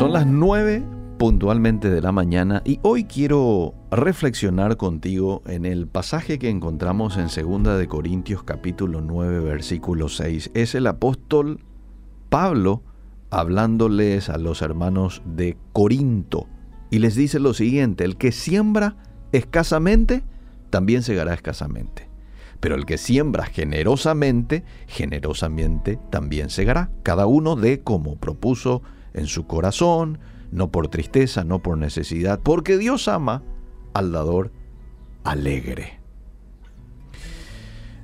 Son las 9 puntualmente de la mañana y hoy quiero reflexionar contigo en el pasaje que encontramos en 2 de Corintios capítulo 9 versículo 6. Es el apóstol Pablo hablándoles a los hermanos de Corinto y les dice lo siguiente, el que siembra escasamente, también segará escasamente. Pero el que siembra generosamente, generosamente también segará. Cada uno de como propuso en su corazón, no por tristeza, no por necesidad, porque Dios ama al dador alegre.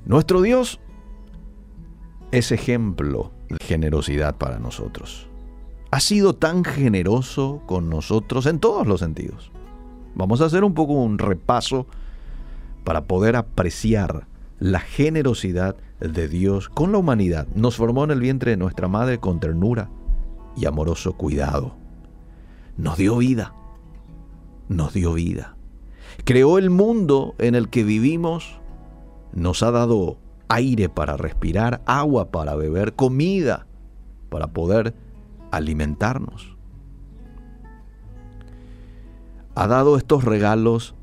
Nuestro Dios es ejemplo de generosidad para nosotros. Ha sido tan generoso con nosotros en todos los sentidos. Vamos a hacer un poco un repaso para poder apreciar la generosidad de Dios con la humanidad. Nos formó en el vientre de nuestra madre con ternura y amoroso cuidado nos dio vida, nos dio vida. Creó el mundo en el que vivimos, nos ha dado aire para respirar, agua para beber, comida para poder alimentarnos. Ha dado estos regalos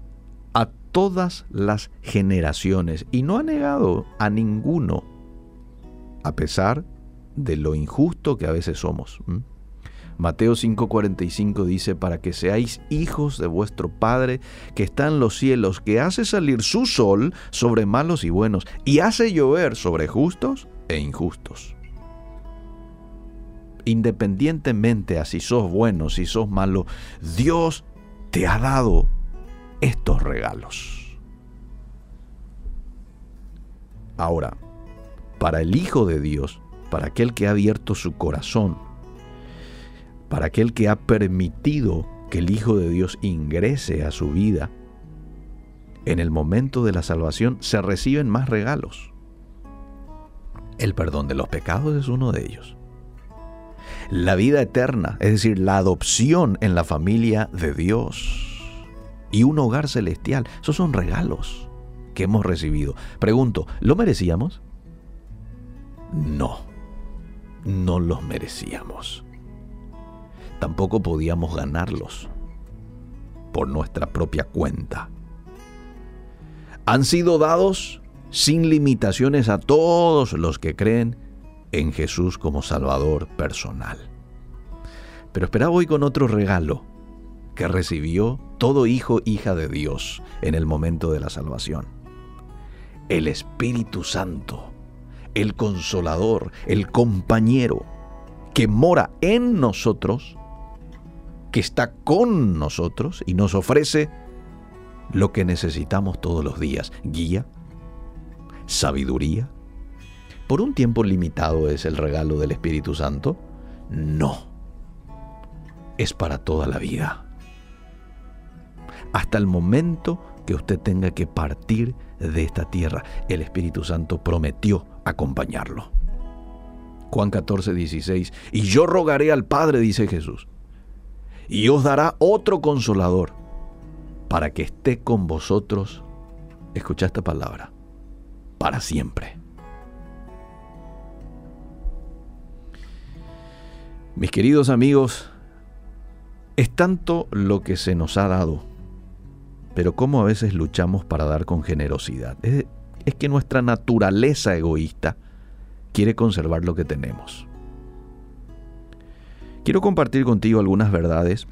a todas las generaciones y no ha negado a ninguno, a pesar de lo injusto que a veces somos. Mateo 5:45 dice, para que seáis hijos de vuestro Padre que está en los cielos, que hace salir su sol sobre malos y buenos, y hace llover sobre justos e injustos. Independientemente a si sos bueno, si sos malo, Dios te ha dado estos regalos. Ahora, para el Hijo de Dios, para aquel que ha abierto su corazón, para aquel que ha permitido que el Hijo de Dios ingrese a su vida, en el momento de la salvación se reciben más regalos. El perdón de los pecados es uno de ellos. La vida eterna, es decir, la adopción en la familia de Dios y un hogar celestial, esos son regalos que hemos recibido. Pregunto, ¿lo merecíamos? No, no los merecíamos tampoco podíamos ganarlos por nuestra propia cuenta. Han sido dados sin limitaciones a todos los que creen en Jesús como Salvador personal. Pero esperaba hoy con otro regalo que recibió todo hijo, hija de Dios en el momento de la salvación. El Espíritu Santo, el consolador, el compañero que mora en nosotros que está con nosotros y nos ofrece lo que necesitamos todos los días. Guía, sabiduría. ¿Por un tiempo limitado es el regalo del Espíritu Santo? No. Es para toda la vida. Hasta el momento que usted tenga que partir de esta tierra, el Espíritu Santo prometió acompañarlo. Juan 14, 16. Y yo rogaré al Padre, dice Jesús, y os dará otro consolador para que esté con vosotros, escucha esta palabra, para siempre. Mis queridos amigos, es tanto lo que se nos ha dado, pero cómo a veces luchamos para dar con generosidad. Es, es que nuestra naturaleza egoísta quiere conservar lo que tenemos. Quiero compartir contigo algunas verdades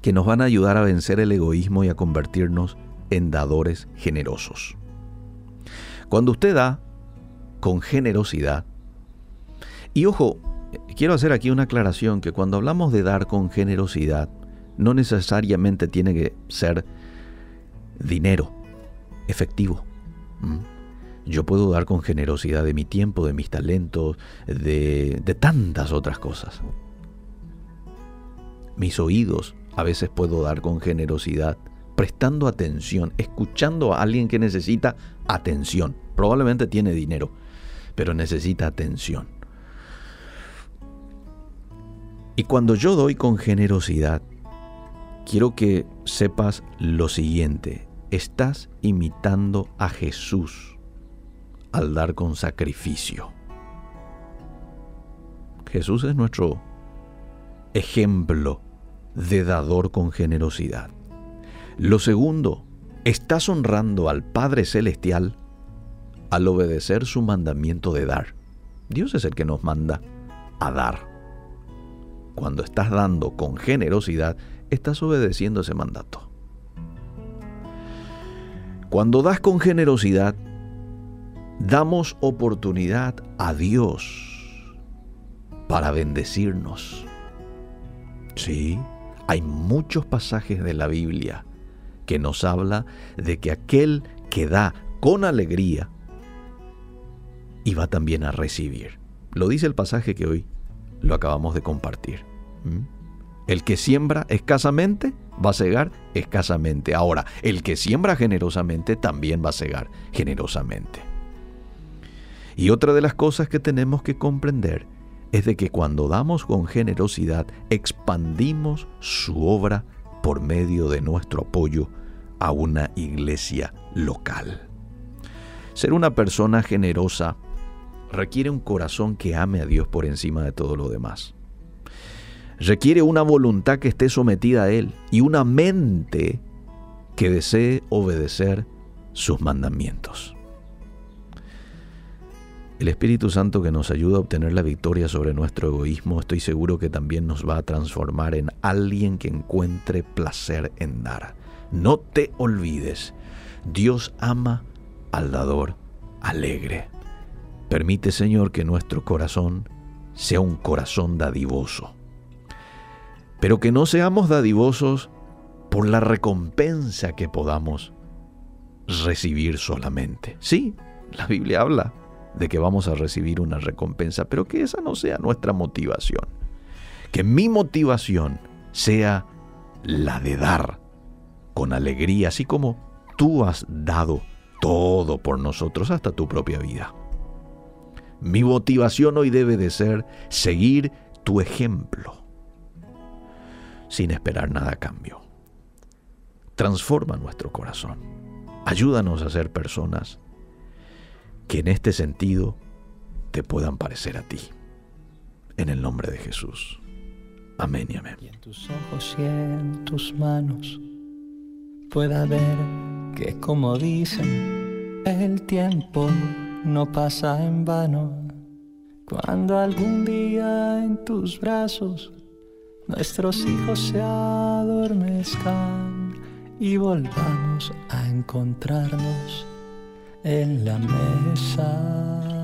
que nos van a ayudar a vencer el egoísmo y a convertirnos en dadores generosos. Cuando usted da con generosidad, y ojo, quiero hacer aquí una aclaración que cuando hablamos de dar con generosidad, no necesariamente tiene que ser dinero, efectivo. Yo puedo dar con generosidad de mi tiempo, de mis talentos, de, de tantas otras cosas mis oídos a veces puedo dar con generosidad, prestando atención, escuchando a alguien que necesita atención. Probablemente tiene dinero, pero necesita atención. Y cuando yo doy con generosidad, quiero que sepas lo siguiente. Estás imitando a Jesús al dar con sacrificio. Jesús es nuestro ejemplo de dador con generosidad. Lo segundo, estás honrando al Padre Celestial al obedecer su mandamiento de dar. Dios es el que nos manda a dar. Cuando estás dando con generosidad, estás obedeciendo ese mandato. Cuando das con generosidad, damos oportunidad a Dios para bendecirnos. Sí, hay muchos pasajes de la Biblia que nos habla de que aquel que da con alegría y va también a recibir. Lo dice el pasaje que hoy lo acabamos de compartir. ¿Mm? El que siembra escasamente va a cegar escasamente. Ahora, el que siembra generosamente también va a cegar generosamente. Y otra de las cosas que tenemos que comprender es de que cuando damos con generosidad expandimos su obra por medio de nuestro apoyo a una iglesia local. Ser una persona generosa requiere un corazón que ame a Dios por encima de todo lo demás. Requiere una voluntad que esté sometida a Él y una mente que desee obedecer sus mandamientos. El Espíritu Santo que nos ayuda a obtener la victoria sobre nuestro egoísmo, estoy seguro que también nos va a transformar en alguien que encuentre placer en dar. No te olvides, Dios ama al dador alegre. Permite, Señor, que nuestro corazón sea un corazón dadivoso. Pero que no seamos dadivosos por la recompensa que podamos recibir solamente. Sí, la Biblia habla de que vamos a recibir una recompensa, pero que esa no sea nuestra motivación. Que mi motivación sea la de dar con alegría, así como tú has dado todo por nosotros hasta tu propia vida. Mi motivación hoy debe de ser seguir tu ejemplo, sin esperar nada cambio. Transforma nuestro corazón. Ayúdanos a ser personas que en este sentido te puedan parecer a ti. En el nombre de Jesús. Amén y amén. Y en tus ojos y en tus manos pueda ver que como dicen, el tiempo no pasa en vano. Cuando algún día en tus brazos nuestros hijos se adormezcan y volvamos a encontrarnos en la mesa.